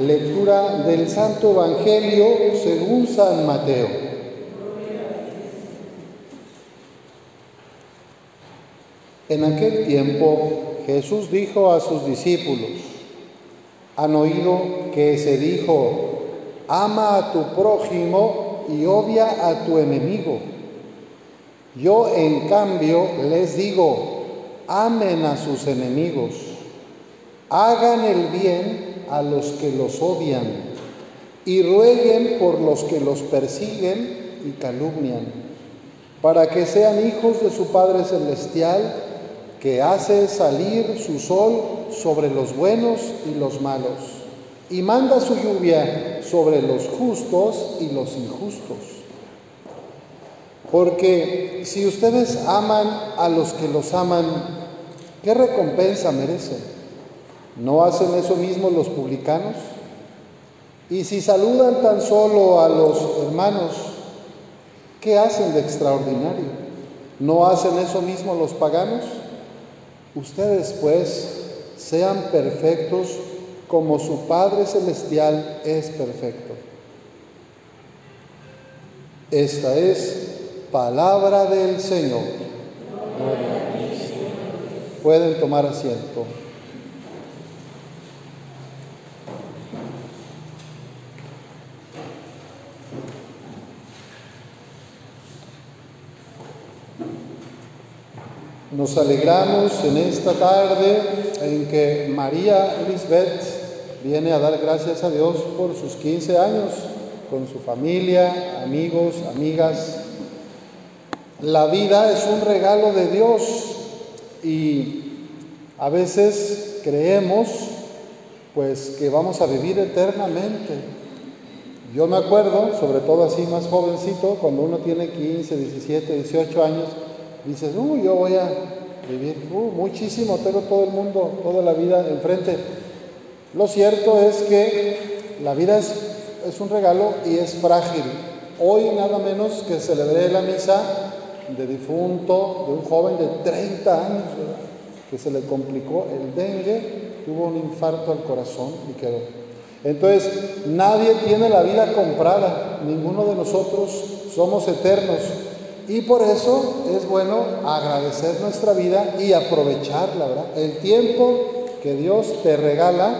Lectura del Santo Evangelio según San Mateo. En aquel tiempo Jesús dijo a sus discípulos, han oído que se dijo, ama a tu prójimo y odia a tu enemigo. Yo en cambio les digo, amen a sus enemigos, hagan el bien a los que los odian y rueguen por los que los persiguen y calumnian, para que sean hijos de su Padre Celestial, que hace salir su sol sobre los buenos y los malos, y manda su lluvia sobre los justos y los injustos. Porque si ustedes aman a los que los aman, ¿qué recompensa merecen? ¿No hacen eso mismo los publicanos? Y si saludan tan solo a los hermanos, ¿qué hacen de extraordinario? ¿No hacen eso mismo los paganos? Ustedes pues sean perfectos como su Padre Celestial es perfecto. Esta es Palabra del Señor. Pueden tomar asiento. Nos alegramos en esta tarde en que María Elizabeth viene a dar gracias a Dios por sus 15 años con su familia, amigos, amigas, la vida es un regalo de Dios y a veces creemos pues que vamos a vivir eternamente. Yo me acuerdo, sobre todo así más jovencito, cuando uno tiene 15, 17, 18 años, dices, uh, yo voy a vivir uh, muchísimo, tengo todo el mundo, toda la vida enfrente. Lo cierto es que la vida es, es un regalo y es frágil. Hoy nada menos que celebré la misa de difunto, de un joven de 30 años, que se le complicó el dengue, tuvo un infarto al corazón y quedó. Entonces, nadie tiene la vida comprada, ninguno de nosotros somos eternos. Y por eso es bueno agradecer nuestra vida y aprovecharla, ¿verdad? El tiempo que Dios te regala,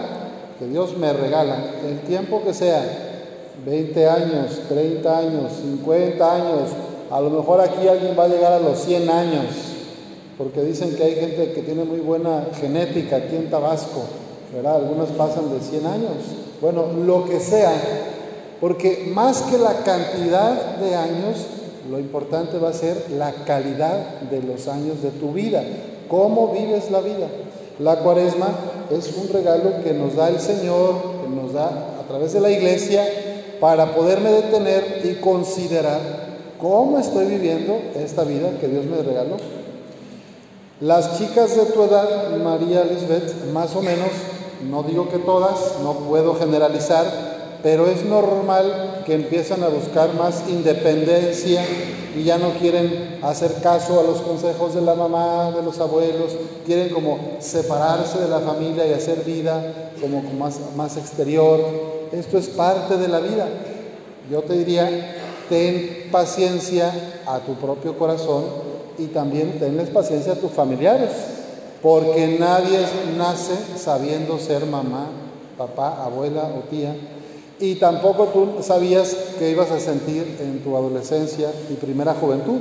que Dios me regala, el tiempo que sea, 20 años, 30 años, 50 años, a lo mejor aquí alguien va a llegar a los 100 años, porque dicen que hay gente que tiene muy buena genética aquí en Tabasco, ¿verdad? Algunos pasan de 100 años. Bueno, lo que sea, porque más que la cantidad de años, lo importante va a ser la calidad de los años de tu vida, cómo vives la vida. La cuaresma es un regalo que nos da el Señor, que nos da a través de la iglesia, para poderme detener y considerar cómo estoy viviendo esta vida que Dios me regaló. Las chicas de tu edad, María Lisbeth, más o menos, no digo que todas, no puedo generalizar, pero es normal que empiezan a buscar más independencia y ya no quieren hacer caso a los consejos de la mamá, de los abuelos, quieren como separarse de la familia y hacer vida como más, más exterior. Esto es parte de la vida. Yo te diría, ten paciencia a tu propio corazón y también tenles paciencia a tus familiares, porque nadie nace sabiendo ser mamá, papá, abuela o tía, y tampoco tú sabías que ibas a sentir en tu adolescencia y primera juventud.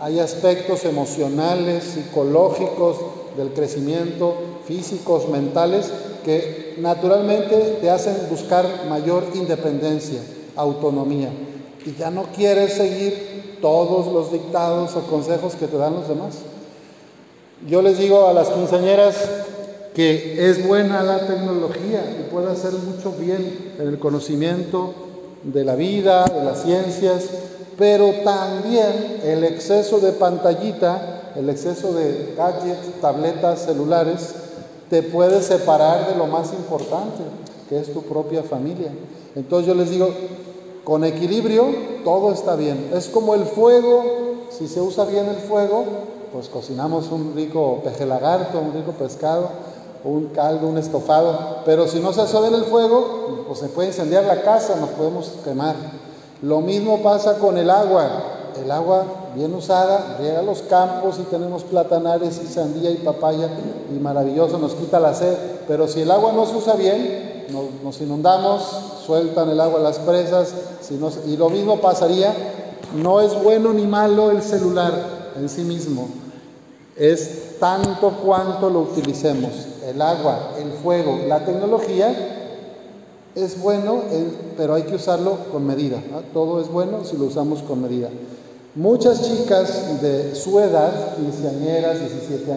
Hay aspectos emocionales, psicológicos, del crecimiento, físicos, mentales, que naturalmente te hacen buscar mayor independencia, autonomía y ya no quieres seguir todos los dictados o consejos que te dan los demás. Yo les digo a las quinceañeras que es buena la tecnología y puede hacer mucho bien en el conocimiento de la vida, de las ciencias, pero también el exceso de pantallita, el exceso de gadgets, tabletas, celulares, te puede separar de lo más importante, que es tu propia familia. Entonces yo les digo, con equilibrio, todo está bien. Es como el fuego, si se usa bien el fuego, pues cocinamos un rico peje lagarto, un rico pescado, un caldo, un estofado. Pero si no se en el fuego, pues se puede incendiar la casa, nos podemos quemar. Lo mismo pasa con el agua. El agua bien usada llega a los campos y tenemos platanares y sandía y papaya y maravilloso, nos quita la sed. Pero si el agua no se usa bien, nos, inundamos, sueltan el agua las presas. y lo mismo pasaría, no es bueno ni malo el celular en sí mismo. Es tanto cuanto lo utilicemos. El agua, el fuego, la tecnología es bueno, pero hay que usarlo con medida. Todo es bueno si lo usamos con medida. Muchas chicas de su edad, quinceañeras, diecisiete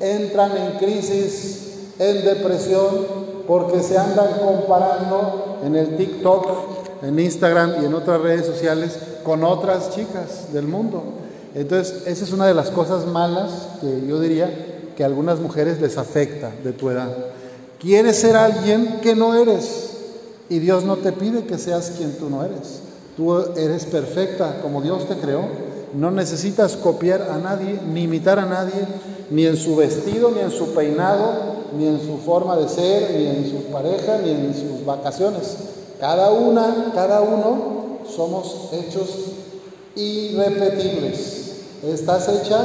entran en crisis, en depresión, porque se andan comparando en el TikTok, en Instagram y en otras redes sociales con otras chicas del mundo. Entonces, esa es una de las cosas malas que yo diría que a algunas mujeres les afecta de tu edad. Quieres ser alguien que no eres y Dios no te pide que seas quien tú no eres. Tú eres perfecta como Dios te creó. No necesitas copiar a nadie, ni imitar a nadie, ni en su vestido, ni en su peinado, ni en su forma de ser, ni en su pareja, ni en sus vacaciones. Cada una, cada uno somos hechos irrepetibles. Estás hecha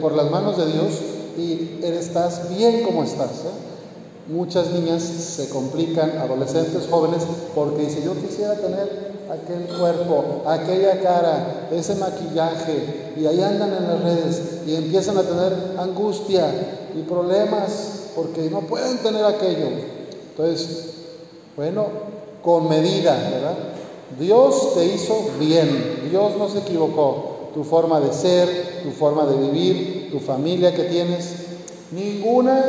por las manos de Dios y estás bien como estás. ¿eh? Muchas niñas se complican, adolescentes, jóvenes, porque dicen, yo quisiera tener aquel cuerpo, aquella cara, ese maquillaje, y ahí andan en las redes y empiezan a tener angustia y problemas porque no pueden tener aquello. Entonces, bueno, con medida, ¿verdad? Dios te hizo bien, Dios no se equivocó. Tu forma de ser, tu forma de vivir, tu familia que tienes, ninguna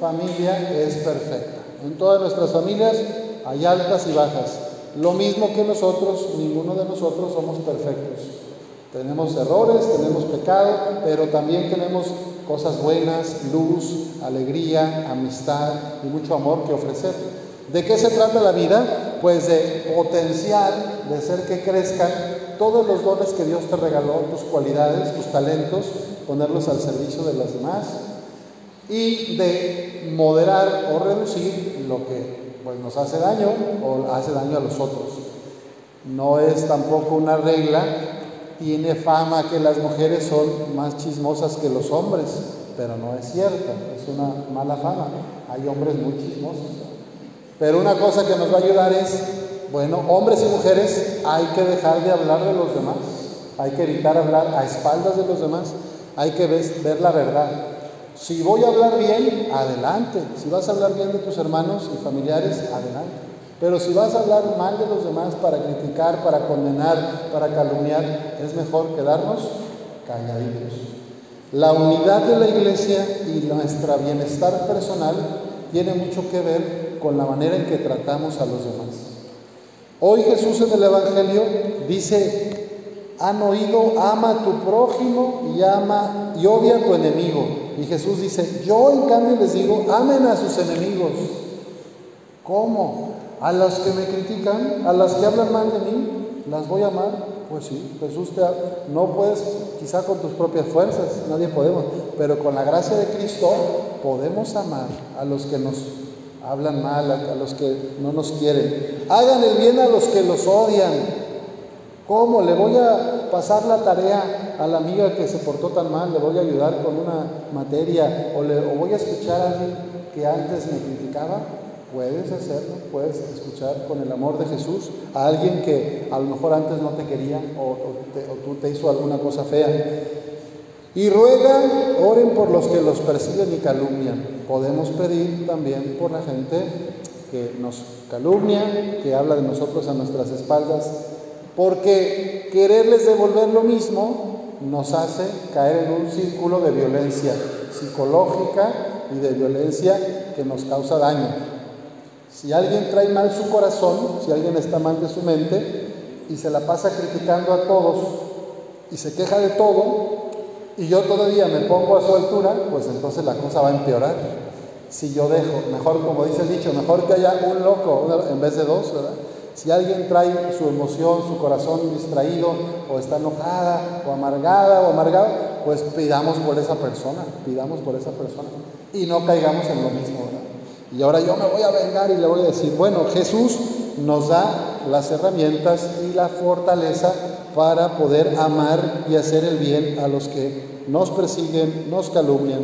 familia es perfecta. En todas nuestras familias hay altas y bajas. Lo mismo que nosotros, ninguno de nosotros somos perfectos. Tenemos errores, tenemos pecado, pero también tenemos cosas buenas, luz, alegría, amistad y mucho amor que ofrecer. ¿De qué se trata la vida? Pues de potenciar, de hacer que crezcan todos los dones que Dios te regaló, tus cualidades, tus talentos, ponerlos al servicio de los demás y de moderar o reducir lo que pues nos hace daño o hace daño a los otros. No es tampoco una regla, tiene fama que las mujeres son más chismosas que los hombres, pero no es cierto, es una mala fama. Hay hombres muy chismosos. Pero una cosa que nos va a ayudar es, bueno, hombres y mujeres, hay que dejar de hablar de los demás, hay que evitar hablar a espaldas de los demás, hay que ver la verdad. Si voy a hablar bien, adelante. Si vas a hablar bien de tus hermanos y familiares, adelante. Pero si vas a hablar mal de los demás para criticar, para condenar, para calumniar, es mejor quedarnos calladitos. La unidad de la iglesia y nuestro bienestar personal tiene mucho que ver con la manera en que tratamos a los demás. Hoy Jesús en el Evangelio dice, han oído, ama a tu prójimo y ama y odia a tu enemigo. Y Jesús dice, yo en cambio les digo, amen a sus enemigos. ¿Cómo? A los que me critican, a las que hablan mal de mí, las voy a amar. Pues sí, Jesús te no puedes, quizá con tus propias fuerzas, nadie podemos, pero con la gracia de Cristo podemos amar a los que nos hablan mal, a los que no nos quieren. Hagan el bien a los que los odian ¿Cómo? ¿Le voy a pasar la tarea a la amiga que se portó tan mal? ¿Le voy a ayudar con una materia? ¿O, le, voy a escuchar a alguien que antes me criticaba? Puedes hacerlo, puedes escuchar con el amor de Jesús a alguien que a lo mejor antes no te quería o, tú te hizo alguna cosa fea. Y ruegan, oren por los que los persiguen y calumnian. Podemos pedir también por la gente que nos calumnia, que habla de nosotros a nuestras espaldas, porque quererles devolver lo mismo nos hace caer en un círculo de violencia psicológica y de violencia que nos causa daño. Si alguien trae mal su corazón, si alguien está mal de su mente y se la pasa criticando a todos y se queja de todo, y yo todavía me pongo a su altura, pues entonces la cosa va a empeorar. Si yo dejo, mejor como dice el dicho, mejor que haya un loco en vez de dos, ¿verdad? Si alguien trae su emoción, su corazón distraído, o está enojada, o amargada, o amargado, pues pidamos por esa persona, pidamos por esa persona. y no caigamos en lo mismo. Y ahora yo me voy a vengar y le voy a decir, bueno, Jesús nos da las herramientas y la fortaleza para poder amar y hacer el bien a los que nos persiguen, nos calumnian.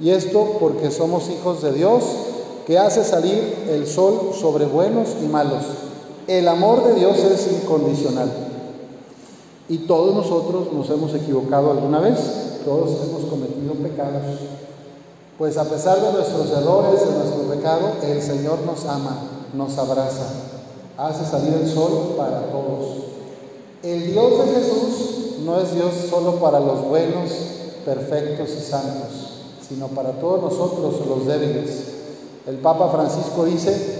Y esto porque somos hijos de Dios, que hace salir el sol sobre buenos y malos. El amor de Dios es incondicional. Y todos nosotros nos hemos equivocado alguna vez, todos hemos cometido pecados. Pues a pesar de nuestros errores, de nuestro pecado, el Señor nos ama, nos abraza, hace salir el sol para todos. El Dios de Jesús no es Dios solo para los buenos, perfectos y santos, sino para todos nosotros los débiles. El Papa Francisco dice,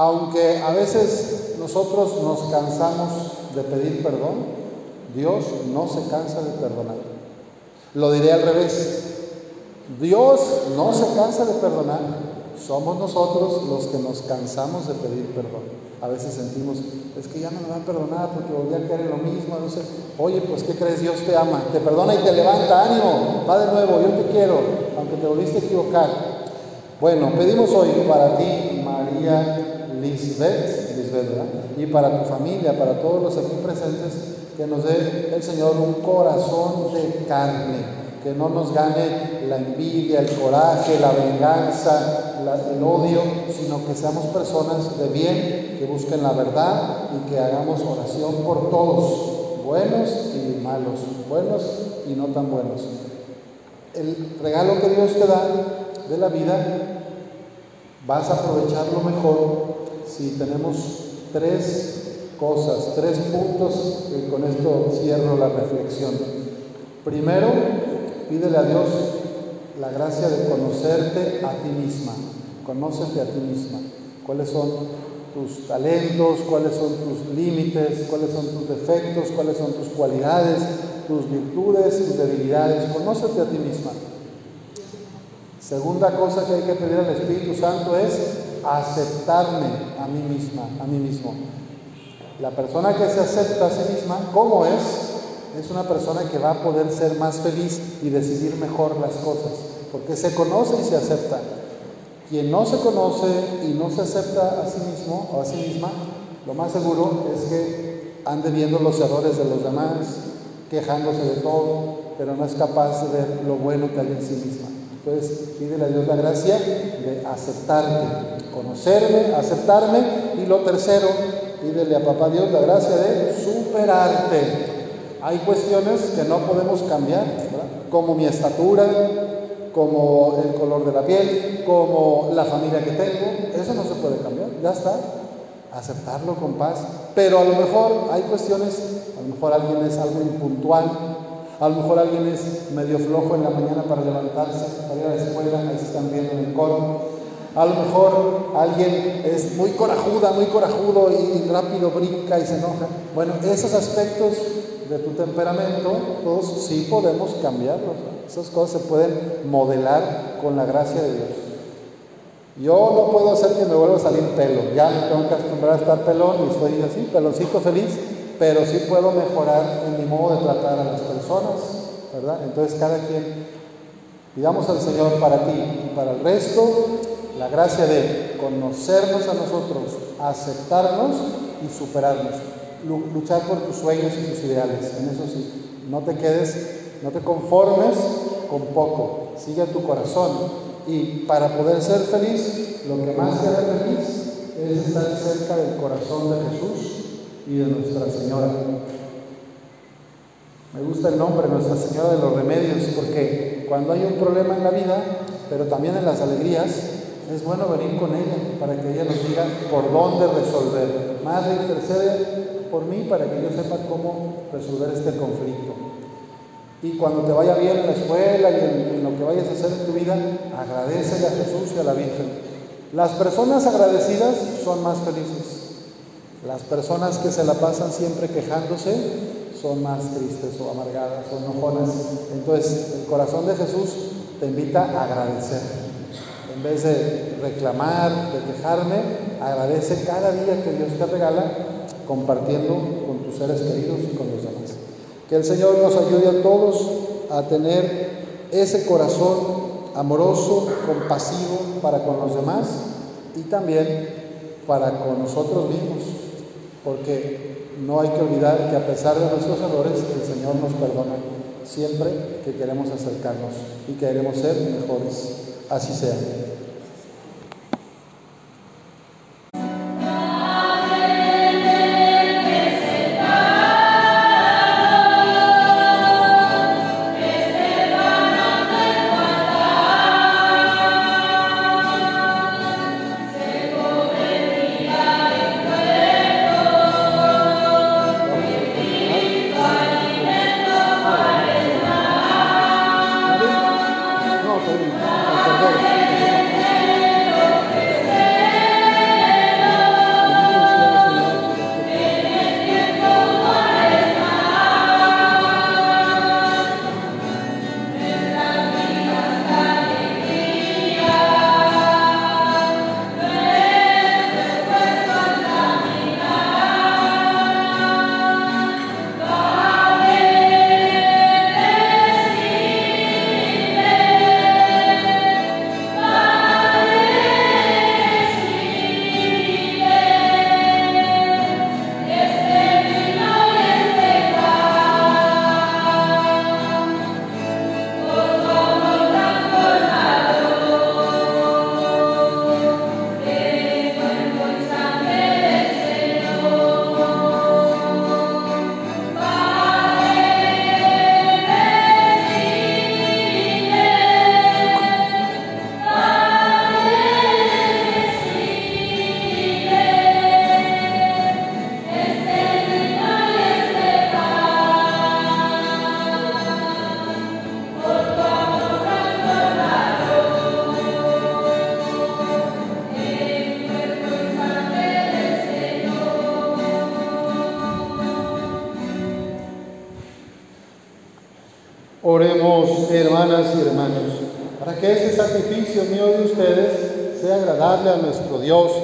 aunque a veces nosotros nos cansamos de pedir perdón, Dios no se cansa de perdonar. Lo diré al revés. Dios no se cansa de perdonar. Somos nosotros los que nos cansamos de pedir perdón. A veces sentimos, es que ya no me van a perdonar porque volví a caer en lo mismo. Entonces, oye, pues ¿qué crees? Dios te ama, te perdona y te levanta. Ánimo, va de nuevo, yo te quiero, aunque te volviste a equivocar. Bueno, pedimos hoy para ti, María Lisbeth, Lisbeth y para tu familia, para todos los aquí presentes, que nos dé el Señor un corazón de carne que no nos gane la envidia, el coraje, la venganza, el odio, sino que seamos personas de bien, que busquen la verdad y que hagamos oración por todos, buenos y malos, buenos y no tan buenos. El regalo que Dios te da de la vida, vas a aprovecharlo mejor si tenemos tres cosas, tres puntos, y con esto cierro la reflexión. Primero, Pídele a Dios la gracia de conocerte a ti misma. Conócete a ti misma. ¿Cuáles son tus talentos? ¿Cuáles son tus límites? ¿Cuáles son tus defectos? ¿Cuáles son tus cualidades? Tus virtudes, tus debilidades. Conócete a ti misma. Segunda cosa que hay que pedir al Espíritu Santo es aceptarme a mí misma, a mí mismo. La persona que se acepta a sí misma, ¿cómo es? es una persona que va a poder ser más feliz y decidir mejor las cosas, porque se conoce y se acepta. Quien no se conoce y no se acepta a sí mismo o a sí misma, lo más seguro es que ande viendo los errores de los demás, quejándose de todo, pero no es capaz de ver lo bueno que hay en sí misma. Entonces, pídele a Dios la gracia de aceptarte, conocerme, aceptarme. Y lo tercero, pídele a Papá Dios la gracia de superarte, hay cuestiones que no podemos cambiar, como mi estatura, como el color de la piel, como la familia que tengo, eso no se puede cambiar, ya está, aceptarlo con paz. Pero a lo mejor hay cuestiones, a lo mejor alguien es algo impuntual, a lo mejor alguien es medio flojo en la mañana para levantarse, para ir a la escuela, ahí se están viendo en el coro. A lo mejor alguien es muy corajuda, muy corajudo y rápido brinca y se enoja. Bueno, esos aspectos de tu temperamento, todos sí podemos cambiarlos. Esas cosas se pueden modelar con la gracia de Dios. Yo no puedo hacer que me vuelva a salir pelo, ya me tengo que acostumbrar a estar pelón y estoy así, peloncito feliz, pero sí puedo mejorar en mi modo de tratar a las personas, ¿verdad? Entonces cada quien, pidamos al Señor para ti y para el resto la gracia de conocernos a nosotros, aceptarnos y superarnos luchar por tus sueños y tus ideales, en eso sí. No te quedes, no te conformes con poco, sigue tu corazón. Y para poder ser feliz, lo que más te hace feliz es estar cerca del corazón de Jesús y de Nuestra Señora. Me gusta el nombre Nuestra Señora de los Remedios porque cuando hay un problema en la vida, pero también en las alegrías, es bueno venir con ella para que ella nos diga por dónde resolver. Madre, intercede por mí para que yo sepa cómo resolver este conflicto. Y cuando te vaya bien en la escuela y en, lo que vayas a hacer en tu vida, agradece a Jesús y a la Virgen. Las personas agradecidas son más felices. Las personas que se la pasan siempre quejándose son más tristes o amargadas o enojonas. Entonces, el corazón de Jesús te invita a agradecer. En vez de reclamar, de quejarme, agradece cada día que Dios te regala compartiendo con tus seres queridos y con los demás. Que el Señor nos ayude a todos a tener ese corazón amoroso, compasivo para con los demás y también para con nosotros mismos, porque no hay que olvidar que a pesar de nuestros errores, el Señor nos perdona siempre que queremos acercarnos y queremos ser mejores. Así sea.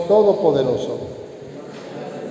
Todopoderoso.